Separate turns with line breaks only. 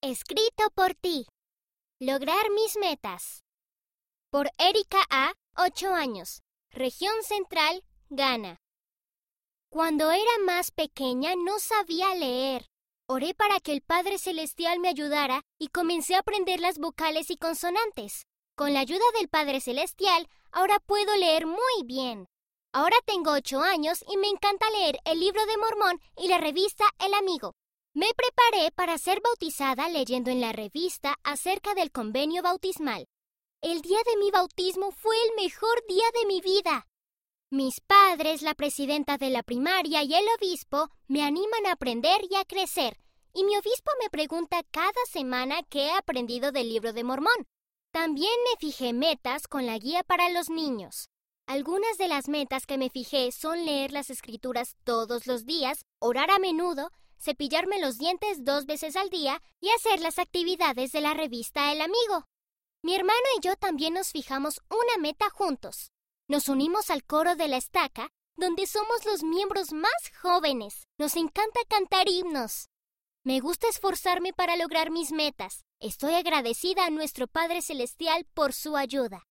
Escrito por ti. Lograr mis metas. Por Erika A., 8 años. Región Central, Ghana. Cuando era más pequeña no sabía leer. Oré para que el Padre Celestial me ayudara y comencé a aprender las vocales y consonantes. Con la ayuda del Padre Celestial, ahora puedo leer muy bien. Ahora tengo ocho años y me encanta leer el libro de Mormón y la revista El Amigo. Me preparé para ser bautizada leyendo en la revista acerca del convenio bautismal. El día de mi bautismo fue el mejor día de mi vida. Mis padres, la presidenta de la primaria y el obispo me animan a aprender y a crecer, y mi obispo me pregunta cada semana qué he aprendido del libro de Mormón. También me fijé metas con la guía para los niños. Algunas de las metas que me fijé son leer las escrituras todos los días, orar a menudo, cepillarme los dientes dos veces al día y hacer las actividades de la revista El Amigo. Mi hermano y yo también nos fijamos una meta juntos. Nos unimos al coro de la estaca, donde somos los miembros más jóvenes. Nos encanta cantar himnos. Me gusta esforzarme para lograr mis metas. Estoy agradecida a nuestro Padre Celestial por su ayuda.